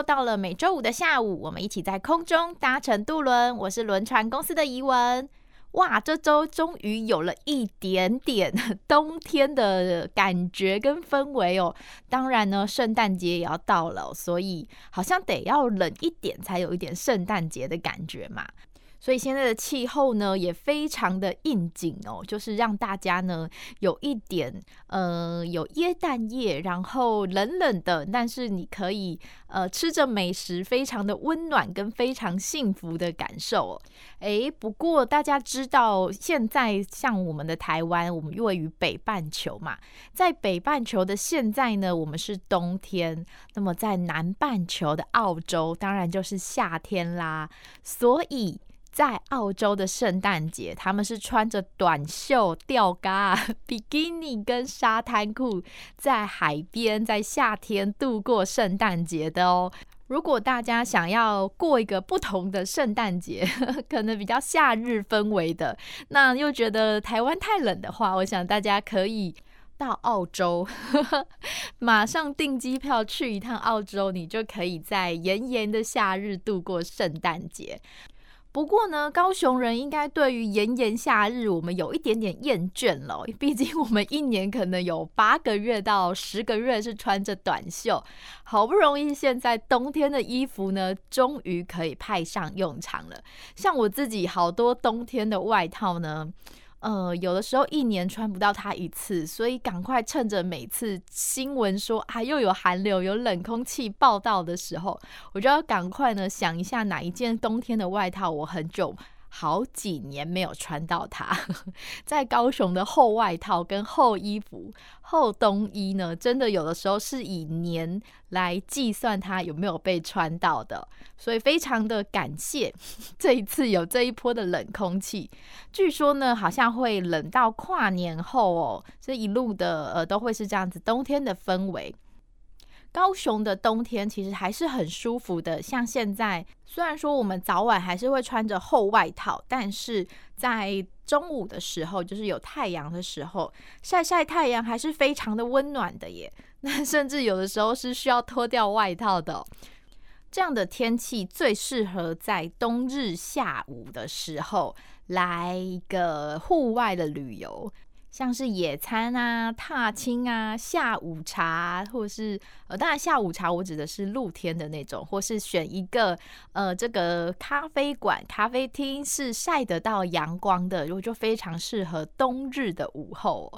又到了每周五的下午，我们一起在空中搭乘渡轮。我是轮船公司的怡文。哇，这周终于有了一点点冬天的感觉跟氛围哦。当然呢，圣诞节也要到了，所以好像得要冷一点，才有一点圣诞节的感觉嘛。所以现在的气候呢，也非常的应景哦，就是让大家呢有一点呃有耶诞夜，然后冷冷的，但是你可以呃吃着美食，非常的温暖跟非常幸福的感受哦。诶，不过大家知道，现在像我们的台湾，我们位于北半球嘛，在北半球的现在呢，我们是冬天，那么在南半球的澳洲，当然就是夏天啦，所以。在澳洲的圣诞节，他们是穿着短袖吊嘎、比基尼跟沙滩裤，在海边在夏天度过圣诞节的哦。如果大家想要过一个不同的圣诞节，可能比较夏日氛围的，那又觉得台湾太冷的话，我想大家可以到澳洲，马上订机票去一趟澳洲，你就可以在炎炎的夏日度过圣诞节。不过呢，高雄人应该对于炎炎夏日，我们有一点点厌倦了。毕竟我们一年可能有八个月到十个月是穿着短袖，好不容易现在冬天的衣服呢，终于可以派上用场了。像我自己好多冬天的外套呢。呃，有的时候一年穿不到它一次，所以赶快趁着每次新闻说啊又有寒流、有冷空气报道的时候，我就要赶快呢想一下哪一件冬天的外套我很久。好几年没有穿到它，在高雄的厚外套跟厚衣服、厚冬衣呢，真的有的时候是以年来计算它有没有被穿到的，所以非常的感谢 这一次有这一波的冷空气。据说呢，好像会冷到跨年后哦，这一路的呃都会是这样子冬天的氛围。高雄的冬天其实还是很舒服的，像现在虽然说我们早晚还是会穿着厚外套，但是在中午的时候，就是有太阳的时候，晒晒太阳还是非常的温暖的耶。那甚至有的时候是需要脱掉外套的。这样的天气最适合在冬日下午的时候来一个户外的旅游。像是野餐啊、踏青啊、下午茶，或是呃，当然下午茶我指的是露天的那种，或是选一个呃这个咖啡馆、咖啡厅是晒得到阳光的，如果就非常适合冬日的午后。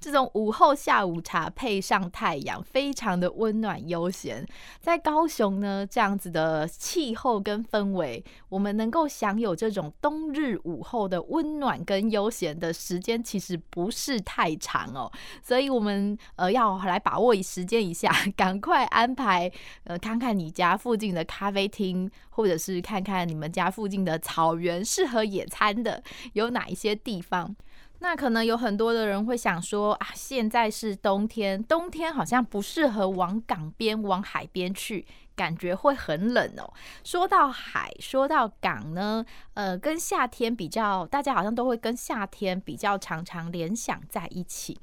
这种午后下午茶配上太阳，非常的温暖悠闲。在高雄呢，这样子的气候跟氛围，我们能够享有这种冬日午后的温暖跟悠闲的时间，其实不是。太长哦，所以我们呃要来把握时间一下，赶快安排呃看看你家附近的咖啡厅，或者是看看你们家附近的草原适合野餐的有哪一些地方。那可能有很多的人会想说啊，现在是冬天，冬天好像不适合往港边、往海边去。感觉会很冷哦。说到海，说到港呢，呃，跟夏天比较，大家好像都会跟夏天比较常常联想在一起。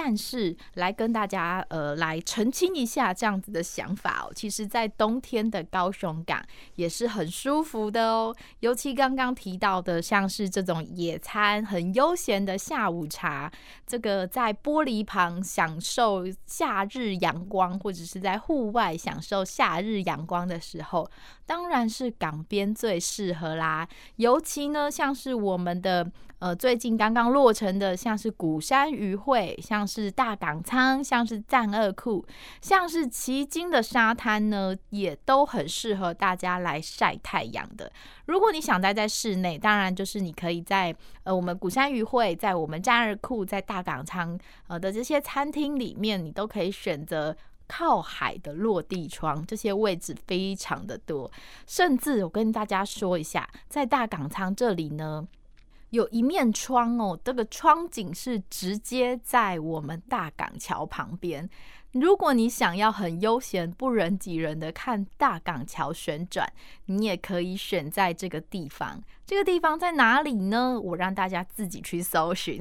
但是来跟大家呃来澄清一下这样子的想法哦，其实，在冬天的高雄港也是很舒服的哦。尤其刚刚提到的，像是这种野餐很悠闲的下午茶，这个在玻璃旁享受夏日阳光，或者是在户外享受夏日阳光的时候，当然是港边最适合啦。尤其呢，像是我们的呃最近刚刚落成的，像是鼓山渔会。像是大港仓，像是战二库，像是旗津的沙滩呢，也都很适合大家来晒太阳的。如果你想待在室内，当然就是你可以在呃我们鼓山渔会，在我们战二库，在大港仓呃的这些餐厅里面，你都可以选择。靠海的落地窗，这些位置非常的多，甚至我跟大家说一下，在大港仓这里呢，有一面窗哦，这个窗景是直接在我们大港桥旁边。如果你想要很悠闲、不人挤人的看大港桥旋转，你也可以选在这个地方。这个地方在哪里呢？我让大家自己去搜寻。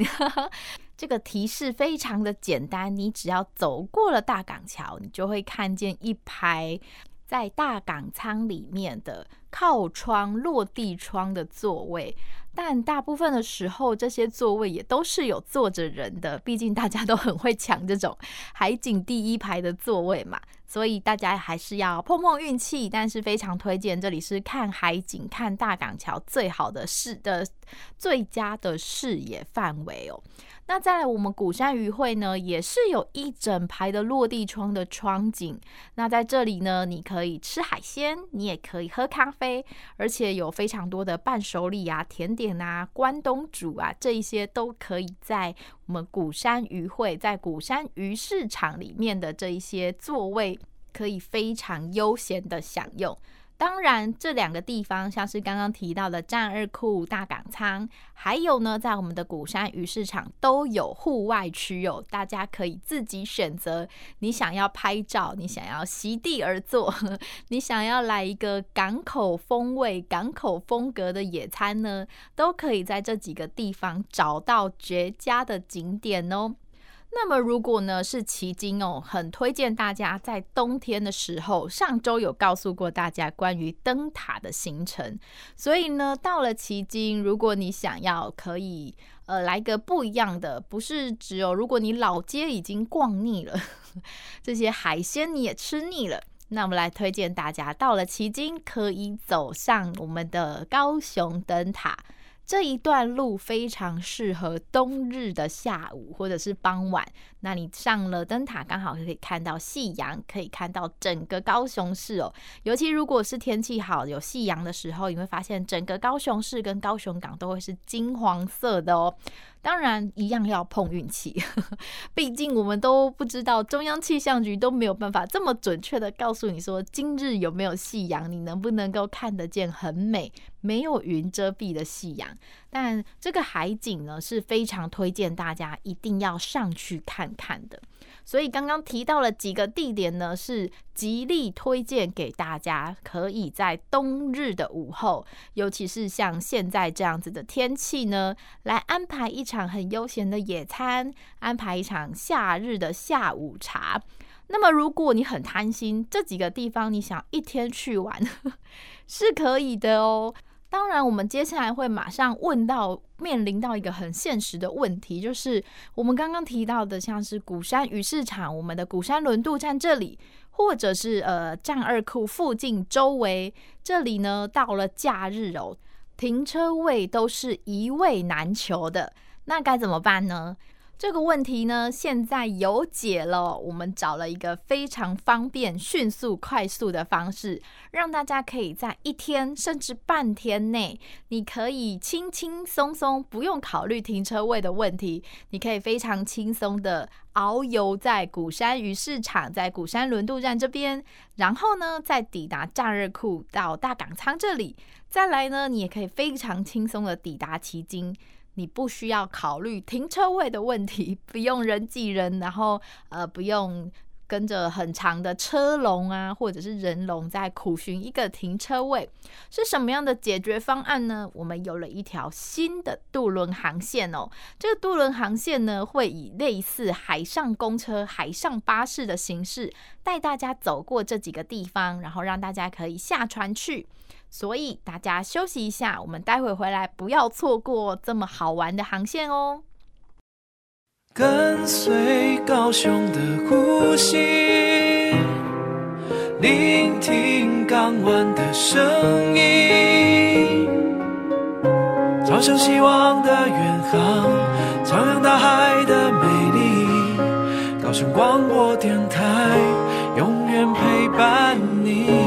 这个提示非常的简单，你只要走过了大港桥，你就会看见一排在大港舱里面的靠窗、落地窗的座位。但大部分的时候，这些座位也都是有坐着人的，毕竟大家都很会抢这种海景第一排的座位嘛，所以大家还是要碰碰运气。但是非常推荐，这里是看海景、看大港桥最好的视的最佳的视野范围哦。那在我们鼓山渔会呢，也是有一整排的落地窗的窗景。那在这里呢，你可以吃海鲜，你也可以喝咖啡，而且有非常多的伴手礼啊、甜点啊、关东煮啊，这一些都可以在我们鼓山渔会，在鼓山鱼市场里面的这一些座位，可以非常悠闲的享用。当然，这两个地方像是刚刚提到的栈貳库、大港仓，还有呢，在我们的鼓山鱼市场都有户外区哦，大家可以自己选择。你想要拍照，你想要席地而坐，你想要来一个港口风味、港口风格的野餐呢，都可以在这几个地方找到绝佳的景点哦。那么，如果呢是旗津哦，很推荐大家在冬天的时候，上周有告诉过大家关于灯塔的行程，所以呢，到了旗津，如果你想要可以呃来个不一样的，不是只有如果你老街已经逛腻了，这些海鲜你也吃腻了，那我们来推荐大家到了旗津可以走上我们的高雄灯塔。这一段路非常适合冬日的下午或者是傍晚。那你上了灯塔，刚好可以看到夕阳，可以看到整个高雄市哦。尤其如果是天气好，有夕阳的时候，你会发现整个高雄市跟高雄港都会是金黄色的哦。当然，一样要碰运气，毕竟我们都不知道，中央气象局都没有办法这么准确的告诉你说今日有没有夕阳，你能不能够看得见很美、没有云遮蔽的夕阳。但这个海景呢，是非常推荐大家一定要上去看看的。所以刚刚提到了几个地点呢，是极力推荐给大家，可以在冬日的午后，尤其是像现在这样子的天气呢，来安排一场很悠闲的野餐，安排一场夏日的下午茶。那么如果你很贪心，这几个地方你想一天去玩，是可以的哦。当然，我们接下来会马上问到，面临到一个很现实的问题，就是我们刚刚提到的，像是鼓山鱼市场、我们的鼓山轮渡站这里，或者是呃站二库附近周围这里呢，到了假日哦，停车位都是一位难求的，那该怎么办呢？这个问题呢，现在有解了。我们找了一个非常方便、迅速、快速的方式，让大家可以在一天甚至半天内，你可以轻轻松松，不用考虑停车位的问题，你可以非常轻松的遨游在鼓山鱼市场，在鼓山轮渡站这边，然后呢，再抵达栈貳库到大港仓这里，再来呢，你也可以非常轻松的抵达奇经。你不需要考虑停车位的问题，不用人挤人，然后呃不用跟着很长的车龙啊，或者是人龙在苦寻一个停车位，是什么样的解决方案呢？我们有了一条新的渡轮航线哦，这个渡轮航线呢，会以类似海上公车、海上巴士的形式带大家走过这几个地方，然后让大家可以下船去。所以大家休息一下，我们待会回来，不要错过这么好玩的航线哦。跟随高雄的呼吸，聆听港湾的声音，朝向希望的远航，徜徉大海的美丽。高雄广播电台，永远陪伴你。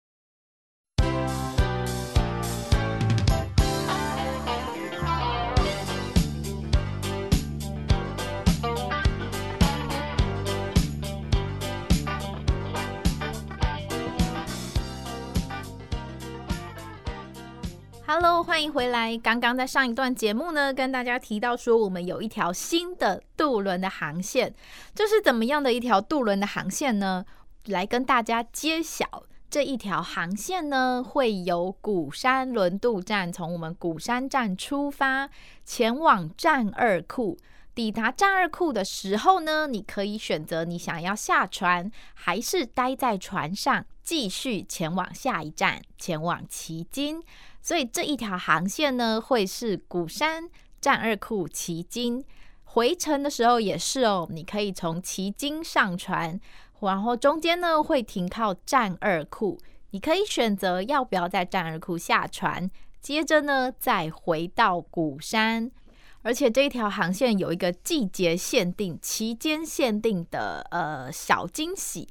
？Hello，欢迎回来。刚刚在上一段节目呢，跟大家提到说，我们有一条新的渡轮的航线，这是怎么样的一条渡轮的航线呢？来跟大家揭晓，这一条航线呢，会由鼓山轮渡站从我们鼓山站出发，前往站二库。抵达站二库的时候呢，你可以选择你想要下船，还是待在船上继续前往下一站，前往旗津。所以这一条航线呢，会是鼓山、站二库、旗津。回程的时候也是哦，你可以从旗津上船，然后中间呢会停靠站二库，你可以选择要不要在站二库下船，接着呢再回到鼓山。而且这一条航线有一个季节限定、期间限定的呃小惊喜。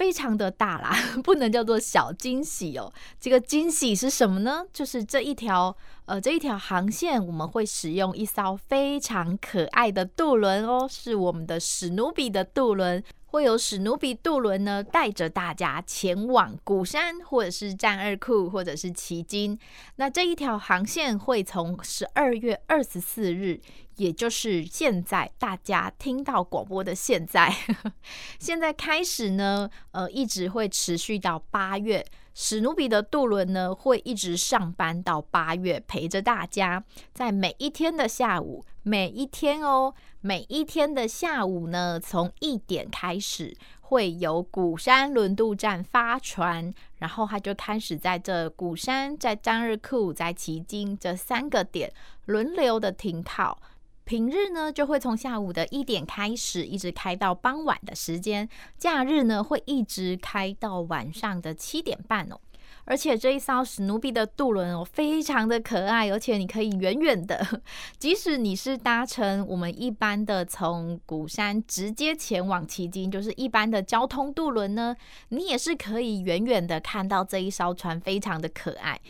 非常的大啦，不能叫做小惊喜哦。这个惊喜是什么呢？就是这一条呃这一条航线，我们会使用一艘非常可爱的渡轮哦，是我们的史努比的渡轮。会有史努比渡轮呢，带着大家前往鼓山，或者是栈二库，或者是旗津。那这一条航线会从十二月二十四日，也就是现在大家听到广播的现在，现在开始呢，呃，一直会持续到八月。史努比的渡轮呢，会一直上班到八月，陪着大家，在每一天的下午，每一天哦，每一天的下午呢，从一点开始，会由鼓山轮渡站发船，然后他就开始在这鼓山、在栈二库、在旗津这三个点轮流的停靠。平日呢，就会从下午的一点开始，一直开到傍晚的时间；假日呢，会一直开到晚上的七点半哦。而且这一艘史努比的渡轮哦，非常的可爱，而且你可以远远的，即使你是搭乘我们一般的从鼓山直接前往旗津，就是一般的交通渡轮呢，你也是可以远远的看到这一艘船，非常的可爱。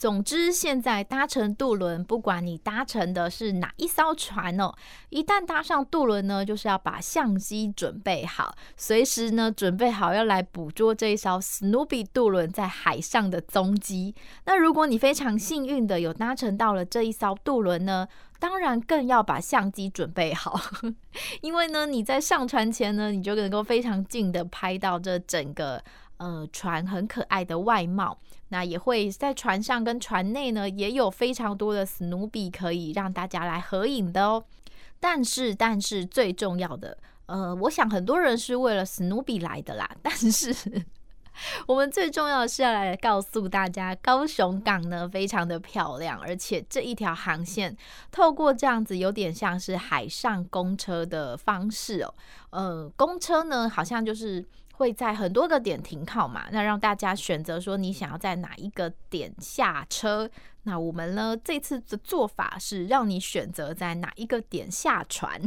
总之，现在搭乘渡轮，不管你搭乘的是哪一艘船哦，一旦搭上渡轮呢，就是要把相机准备好，随时呢准备好要来捕捉这一艘史努比渡轮在海上的踪迹。那如果你非常幸运的有搭乘到了这一艘渡轮呢，当然更要把相机准备好，因为呢你在上船前呢，你就能够非常近的拍到这整个呃船很可爱的外貌。那也会在船上跟船内呢，也有非常多的史努比可以让大家来合影的哦。但是，但是最重要的，呃，我想很多人是为了史努比来的啦。但是，我们最重要的是要来告诉大家，高雄港呢非常的漂亮，而且这一条航线透过这样子有点像是海上公车的方式哦。呃，公车呢好像就是。会在很多个点停靠嘛，那让大家选择说你想要在哪一个点下车。那我们呢，这次的做法是让你选择在哪一个点下船。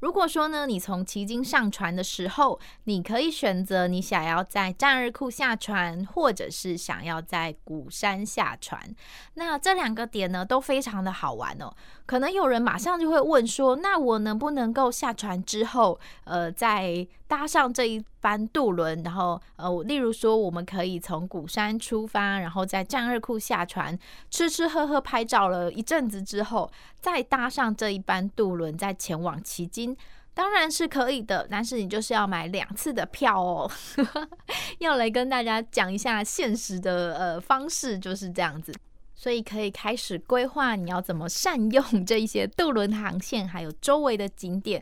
如果说呢，你从奇经上船的时候，你可以选择你想要在栈二库下船，或者是想要在鼓山下船。那这两个点呢，都非常的好玩哦。可能有人马上就会问说，那我能不能够下船之后，呃，再搭上这一班渡轮，然后呃，例如说，我们可以从鼓山出发，然后在栈二库下船，吃吃喝喝拍照了一阵子之后，再搭上这一班渡轮，再前往旗津，当然是可以的，但是你就是要买两次的票哦。要来跟大家讲一下现实的呃方式，就是这样子。所以可以开始规划你要怎么善用 这一些渡轮航线，还有周围的景点。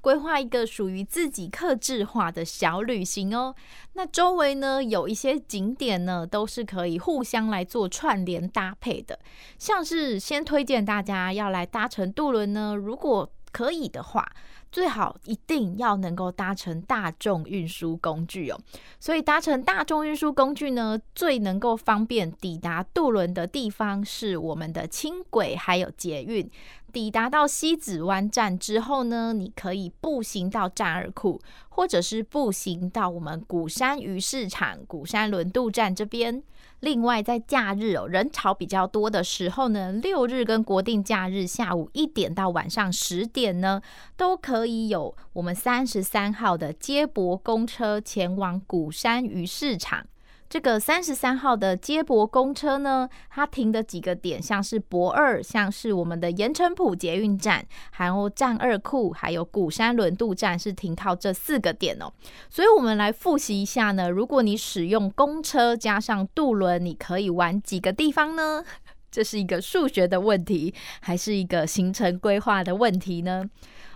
规划一个属于自己克制化的小旅行哦。那周围呢，有一些景点呢，都是可以互相来做串联搭配的。像是先推荐大家要来搭乘渡轮呢，如果可以的话。最好一定要能够搭乘大众运输工具哦，所以搭乘大众运输工具呢，最能够方便抵达渡轮的地方是我们的轻轨还有捷运。抵达到西子湾站之后呢，你可以步行到站二库，或者是步行到我们鼓山鱼市场、鼓山轮渡站这边。另外，在假日哦，人潮比较多的时候呢，六日跟国定假日下午一点到晚上十点呢，都可以有我们三十三号的接驳公车前往鼓山鱼市场。这个三十三号的接驳公车呢，它停的几个点，像是博二，像是我们的盐埕埔捷运站，还有站二库，还有鼓山轮渡站，是停靠这四个点哦。所以，我们来复习一下呢。如果你使用公车加上渡轮，你可以玩几个地方呢？这是一个数学的问题，还是一个行程规划的问题呢？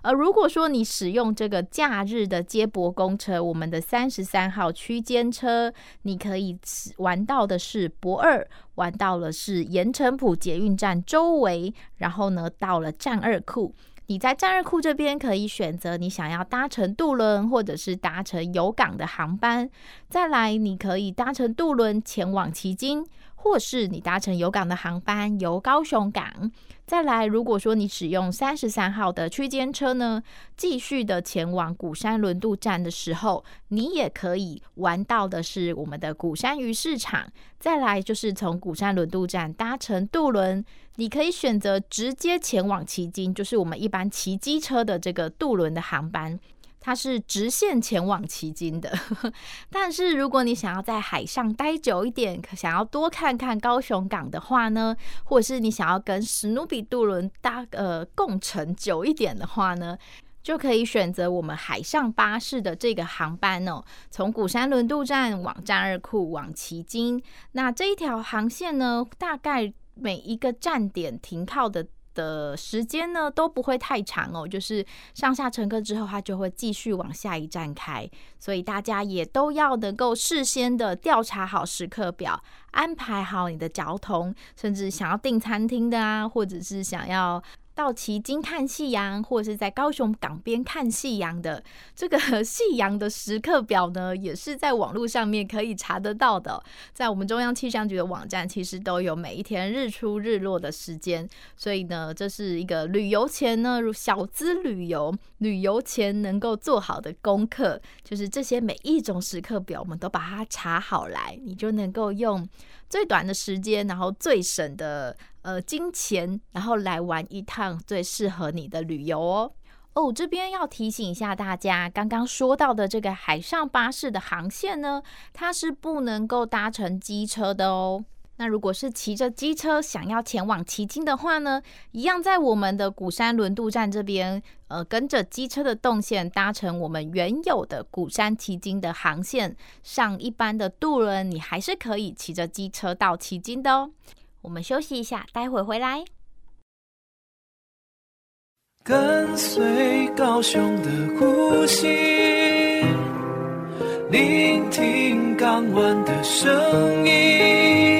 而如果说你使用这个假日的接驳公车，我们的三十三号区间车，你可以玩到的是博二，玩到了是盐埕埔捷运站周围，然后呢，到了站二库。你在站二库这边可以选择你想要搭乘渡轮，或者是搭乘有港的航班。再来，你可以搭乘渡轮前往旗津。或是你搭乘有港的航班由高雄港，再来，如果说你使用三十三号的区间车呢，继续的前往鼓山轮渡站的时候，你也可以玩到的是我们的鼓山鱼市场。再来就是从鼓山轮渡站搭乘渡轮，你可以选择直接前往旗津，就是我们一般骑机车的这个渡轮的航班。它是直线前往旗津的，但是如果你想要在海上待久一点，想要多看看高雄港的话呢，或者是你想要跟史努比渡轮搭呃共乘久一点的话呢，就可以选择我们海上巴士的这个航班哦，从鼓山轮渡站往战二库往旗津。那这一条航线呢，大概每一个站点停靠的。的时间呢都不会太长哦，就是上下乘客之后，它就会继续往下一站开，所以大家也都要能够事先的调查好时刻表，安排好你的交通，甚至想要订餐厅的啊，或者是想要。到旗津看夕阳，或者是在高雄港边看夕阳的这个 夕阳的时刻表呢，也是在网络上面可以查得到的。在我们中央气象局的网站，其实都有每一天日出日落的时间。所以呢，这是一个旅游前呢，如小资旅游旅游前能够做好的功课，就是这些每一种时刻表，我们都把它查好来，你就能够用最短的时间，然后最省的。呃，金钱，然后来玩一趟最适合你的旅游哦。哦，这边要提醒一下大家，刚刚说到的这个海上巴士的航线呢，它是不能够搭乘机车的哦。那如果是骑着机车想要前往旗津的话呢，一样在我们的鼓山轮渡站这边，呃，跟着机车的动线搭乘我们原有的鼓山旗津的航线，上一般的渡轮，你还是可以骑着机车到旗津的哦。我们休息一下，待会回来。跟随高雄的呼吸，聆听港湾的声音，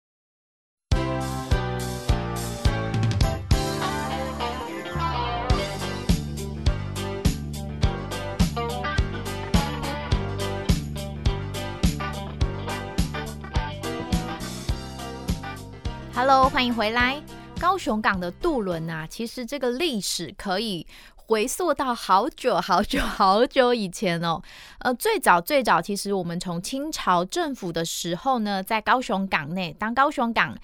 ？Hello，欢迎回来。高雄港的渡轮啊，其实这个历史可以回溯到好久好久好久以前哦。呃，最早最早，其实我们从清朝政府的时候呢，在高雄港内，当高雄港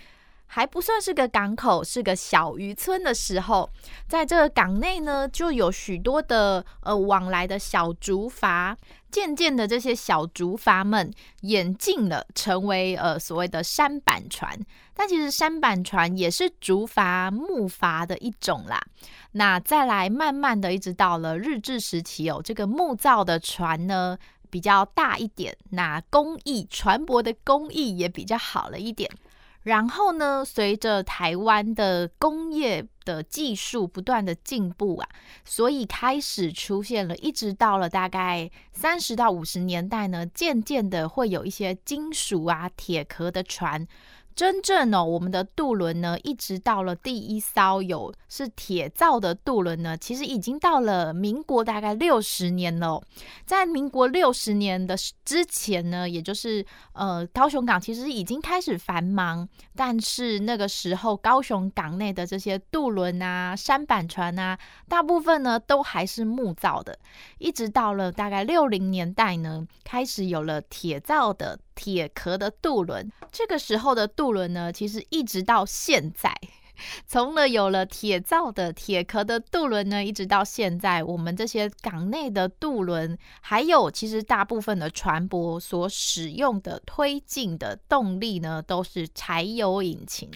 还不算是个港口，是个小渔村的时候，在这个港内呢，就有许多的呃往来的小竹筏。渐渐的，这些小竹筏们演进了，成为呃所谓的山板船。但其实山板船也是竹筏、木筏的一种啦。那再来，慢慢的，一直到了日治时期哦，这个木造的船呢比较大一点，那工艺船舶的工艺也比较好了一点。然后呢，随着台湾的工业的技术不断的进步啊，所以开始出现了，一直到了大概三十到五十年代呢，渐渐的会有一些金属啊、铁壳的船。真正哦，我们的渡轮呢，一直到了第一艘有是铁造的渡轮呢，其实已经到了民国大概六十年了。在民国六十年的之前呢，也就是呃高雄港其实已经开始繁忙，但是那个时候高雄港内的这些渡轮啊、舢板船啊，大部分呢都还是木造的。一直到了大概六零年代呢，开始有了铁造的。铁壳的渡轮，这个时候的渡轮呢，其实一直到现在，从了有了铁造的铁壳的渡轮呢，一直到现在，我们这些港内的渡轮，还有其实大部分的船舶所使用的推进的动力呢，都是柴油引擎。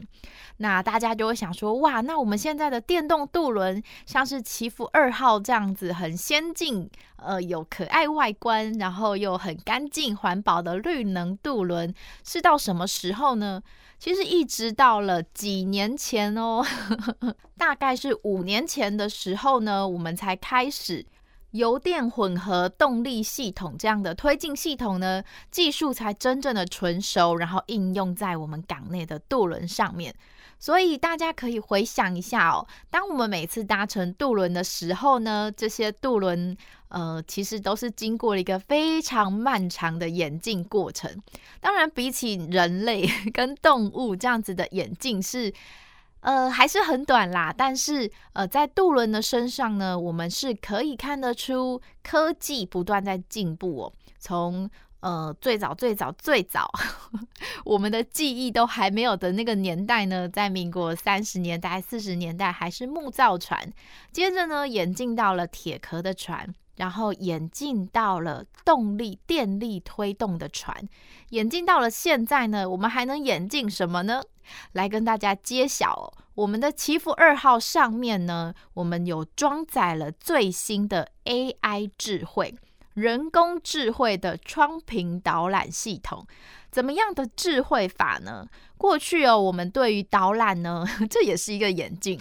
那大家就会想说，哇，那我们现在的电动渡轮，像是祈福二号这样子很先进，呃，有可爱外观，然后又很干净环保的绿能渡轮，是到什么时候呢？其实一直到了几年前哦，大概是五年前的时候呢，我们才开始油电混合动力系统这样的推进系统呢，技术才真正的纯熟，然后应用在我们港内的渡轮上面。所以大家可以回想一下哦，当我们每次搭乘渡轮的时候呢，这些渡轮呃，其实都是经过了一个非常漫长的演进过程。当然，比起人类 跟动物这样子的演进是呃还是很短啦。但是呃，在渡轮的身上呢，我们是可以看得出科技不断在进步哦，从。呃，最早最早最早，我们的记忆都还没有的那个年代呢，在民国三十年代、四十年代还是木造船，接着呢演进到了铁壳的船，然后演进到了动力电力推动的船，演进到了现在呢，我们还能演进什么呢？来跟大家揭晓哦，我们的祈福二号上面呢，我们有装载了最新的 AI 智慧。人工智慧的窗屏导览系统，怎么样的智慧法呢？过去哦，我们对于导览呢，这也是一个眼镜。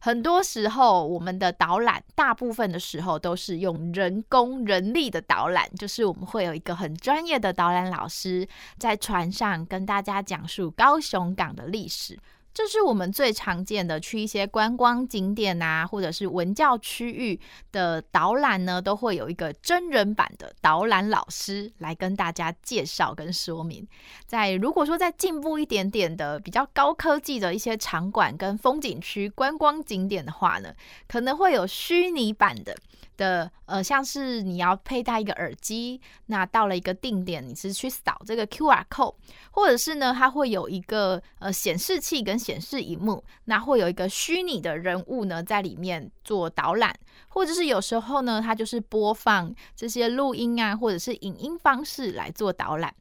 很多时候，我们的导览大部分的时候都是用人工人力的导览，就是我们会有一个很专业的导览老师在船上跟大家讲述高雄港的历史。这是我们最常见的，去一些观光景点啊，或者是文教区域的导览呢，都会有一个真人版的导览老师来跟大家介绍跟说明。在如果说再进步一点点的比较高科技的一些场馆跟风景区观光景点的话呢，可能会有虚拟版的。的呃，像是你要佩戴一个耳机，那到了一个定点，你是去扫这个 QR code，或者是呢，它会有一个呃显示器跟显示荧幕，那会有一个虚拟的人物呢在里面做导览，或者是有时候呢，它就是播放这些录音啊，或者是影音方式来做导览。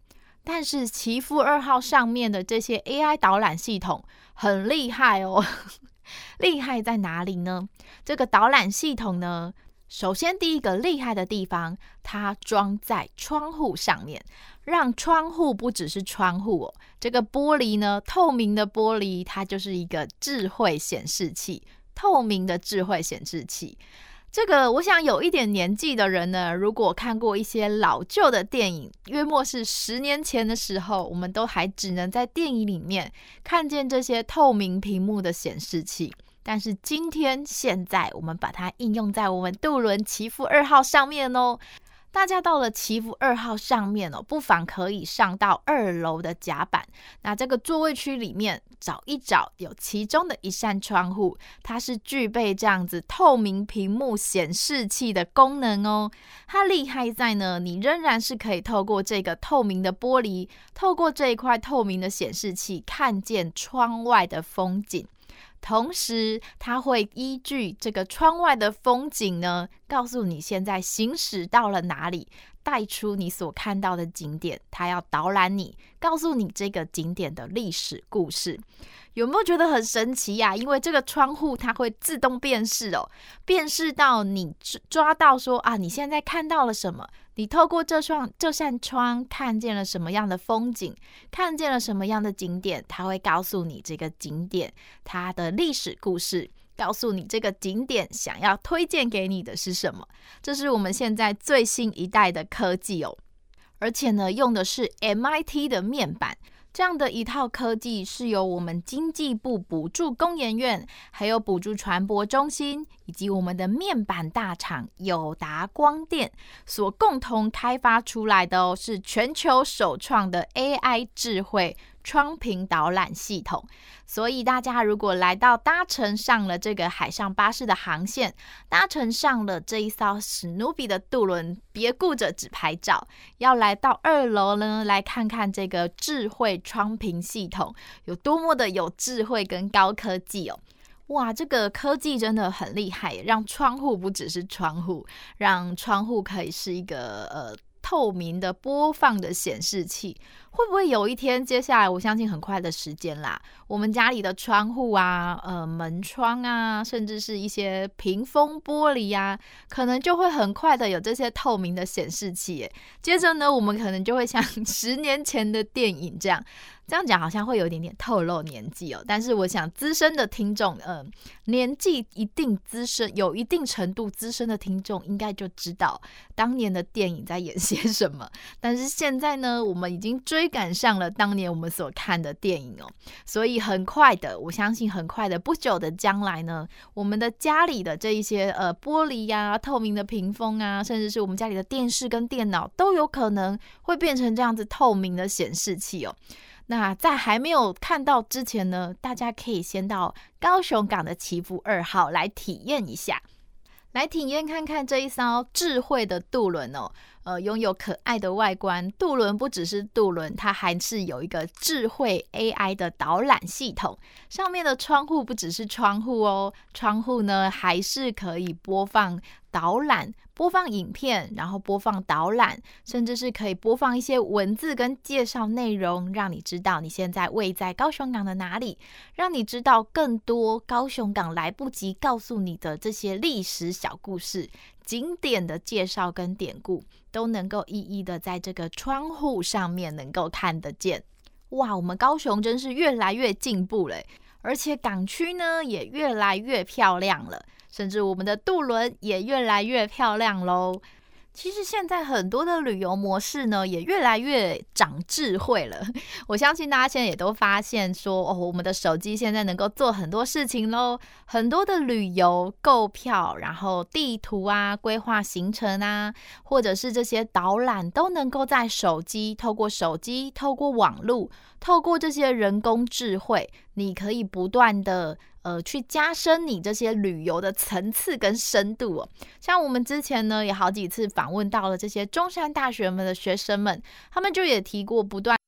但是祈福二号上面的这些 AI 导览系统很厉害哦，厉害在哪里呢？这个导览系统呢？首先，第一个厉害的地方，它装在窗户上面，让窗户不只是窗户哦，这个玻璃呢，透明的玻璃，它就是一个智慧显示器，透明的智慧显示器。这个，我想有一点年纪的人呢，如果看过一些老旧的电影，约莫是十年前的时候，我们都还只能在电影里面看见这些透明屏幕的显示器。但是今天现在我们把它应用在我们渡轮祈福二号上面哦。大家到了祈福二号上面哦，不妨可以上到二楼的甲板。那这个座位区里面找一找，有其中的一扇窗户，它是具备这样子透明屏幕显示器的功能哦。它厉害在呢，你仍然是可以透过这个透明的玻璃，透过这一块透明的显示器，看见窗外的风景。同时，它会依据这个窗外的风景呢，告诉你现在行驶到了哪里，带出你所看到的景点。它要导览你，告诉你这个景点的历史故事。有没有觉得很神奇呀？因为这个窗户它会自动辨识哦，辨识到你抓到说啊，你现在看到了什么？你透过这双这扇窗看见了什么样的风景？看见了什么样的景点？它会告诉你这个景点它的历史故事，告诉你这个景点想要推荐给你的是什么？这是我们现在最新一代的科技哦，而且呢，用的是 MIT 的面板。这样的一套科技是由我们经济部补助工研院，还有补助传播中心，以及我们的面板大厂友达光电所共同开发出来的哦，是全球首创的 AI 智慧。窗屏导览系统，所以大家如果来到搭乘上了这个海上巴士的航线，搭乘上了这一艘史努比的渡轮，别顾着只拍照，要来到二楼呢，来看看这个智慧窗屏系统有多么的有智慧跟高科技哦！哇，这个科技真的很厉害，让窗户不只是窗户，让窗户可以是一个呃。透明的播放的显示器，会不会有一天，接下来我相信很快的时间啦，我们家里的窗户啊、呃门窗啊，甚至是一些屏风玻璃啊，可能就会很快的有这些透明的显示器。接着呢，我们可能就会像 十年前的电影这样。这样讲好像会有一点点透露年纪哦，但是我想资深的听众，嗯、年纪一定资深，有一定程度资深的听众应该就知道当年的电影在演些什么。但是现在呢，我们已经追赶上了当年我们所看的电影哦，所以很快的，我相信很快的，不久的将来呢，我们的家里的这一些呃玻璃呀、透明的屏风啊，甚至是我们家里的电视跟电脑，都有可能会变成这样子透明的显示器哦。那在还没有看到之前呢，大家可以先到高雄港的祈福二号来体验一下，来体验看看这一艘智慧的渡轮哦。呃，拥有可爱的外观，渡轮不只是渡轮，它还是有一个智慧 AI 的导览系统。上面的窗户不只是窗户哦，窗户呢还是可以播放导览。播放影片，然后播放导览，甚至是可以播放一些文字跟介绍内容，让你知道你现在位在高雄港的哪里，让你知道更多高雄港来不及告诉你的这些历史小故事、景点的介绍跟典故，都能够一一的在这个窗户上面能够看得见。哇，我们高雄真是越来越进步嘞，而且港区呢也越来越漂亮了。甚至我们的渡轮也越来越漂亮喽。其实现在很多的旅游模式呢，也越来越长智慧了。我相信大家现在也都发现说，哦，我们的手机现在能够做很多事情喽。很多的旅游购票，然后地图啊、规划行程啊，或者是这些导览，都能够在手机，透过手机，透过网络，透过这些人工智慧，你可以不断的。呃，去加深你这些旅游的层次跟深度哦。像我们之前呢，也好几次访问到了这些中山大学们的学生们，他们就也提过，不断